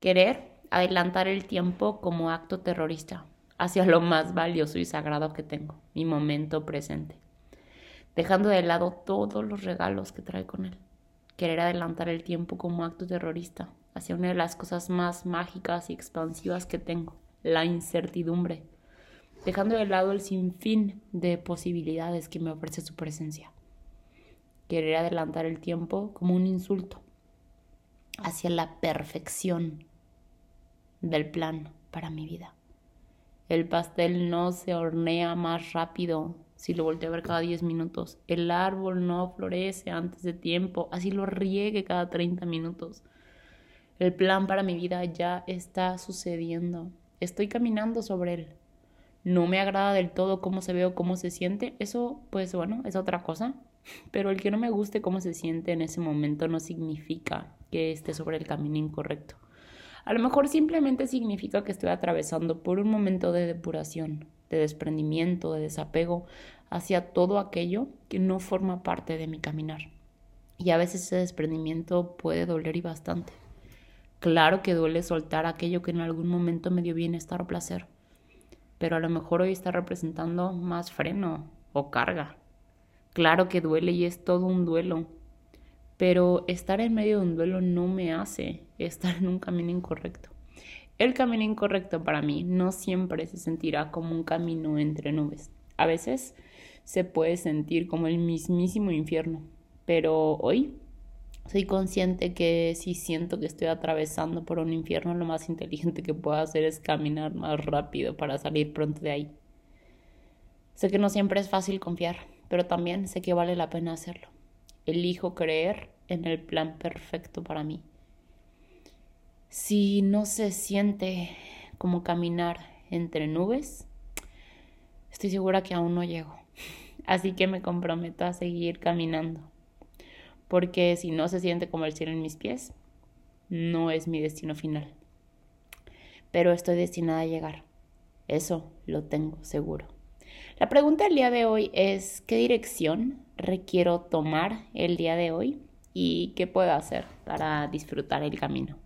Querer adelantar el tiempo como acto terrorista hacia lo más valioso y sagrado que tengo, mi momento presente, dejando de lado todos los regalos que trae con él. Querer adelantar el tiempo como acto terrorista hacia una de las cosas más mágicas y expansivas que tengo, la incertidumbre, dejando de lado el sinfín de posibilidades que me ofrece su presencia. Querer adelantar el tiempo como un insulto hacia la perfección del plan para mi vida. El pastel no se hornea más rápido si lo volteo a ver cada 10 minutos. El árbol no florece antes de tiempo, así lo riegue cada 30 minutos. El plan para mi vida ya está sucediendo. Estoy caminando sobre él. No me agrada del todo cómo se ve o cómo se siente. Eso, pues bueno, es otra cosa. Pero el que no me guste cómo se siente en ese momento no significa que esté sobre el camino incorrecto. A lo mejor simplemente significa que estoy atravesando por un momento de depuración, de desprendimiento, de desapego hacia todo aquello que no forma parte de mi caminar. Y a veces ese desprendimiento puede doler y bastante. Claro que duele soltar aquello que en algún momento me dio bienestar o placer, pero a lo mejor hoy está representando más freno o carga. Claro que duele y es todo un duelo, pero estar en medio de un duelo no me hace estar en un camino incorrecto. El camino incorrecto para mí no siempre se sentirá como un camino entre nubes. A veces se puede sentir como el mismísimo infierno, pero hoy soy consciente que si siento que estoy atravesando por un infierno, lo más inteligente que puedo hacer es caminar más rápido para salir pronto de ahí. Sé que no siempre es fácil confiar, pero también sé que vale la pena hacerlo elijo creer en el plan perfecto para mí. Si no se siente como caminar entre nubes, estoy segura que aún no llego. Así que me comprometo a seguir caminando. Porque si no se siente como el cielo en mis pies, no es mi destino final. Pero estoy destinada a llegar. Eso lo tengo seguro. La pregunta del día de hoy es, ¿qué dirección requiero tomar el día de hoy y qué puedo hacer para disfrutar el camino?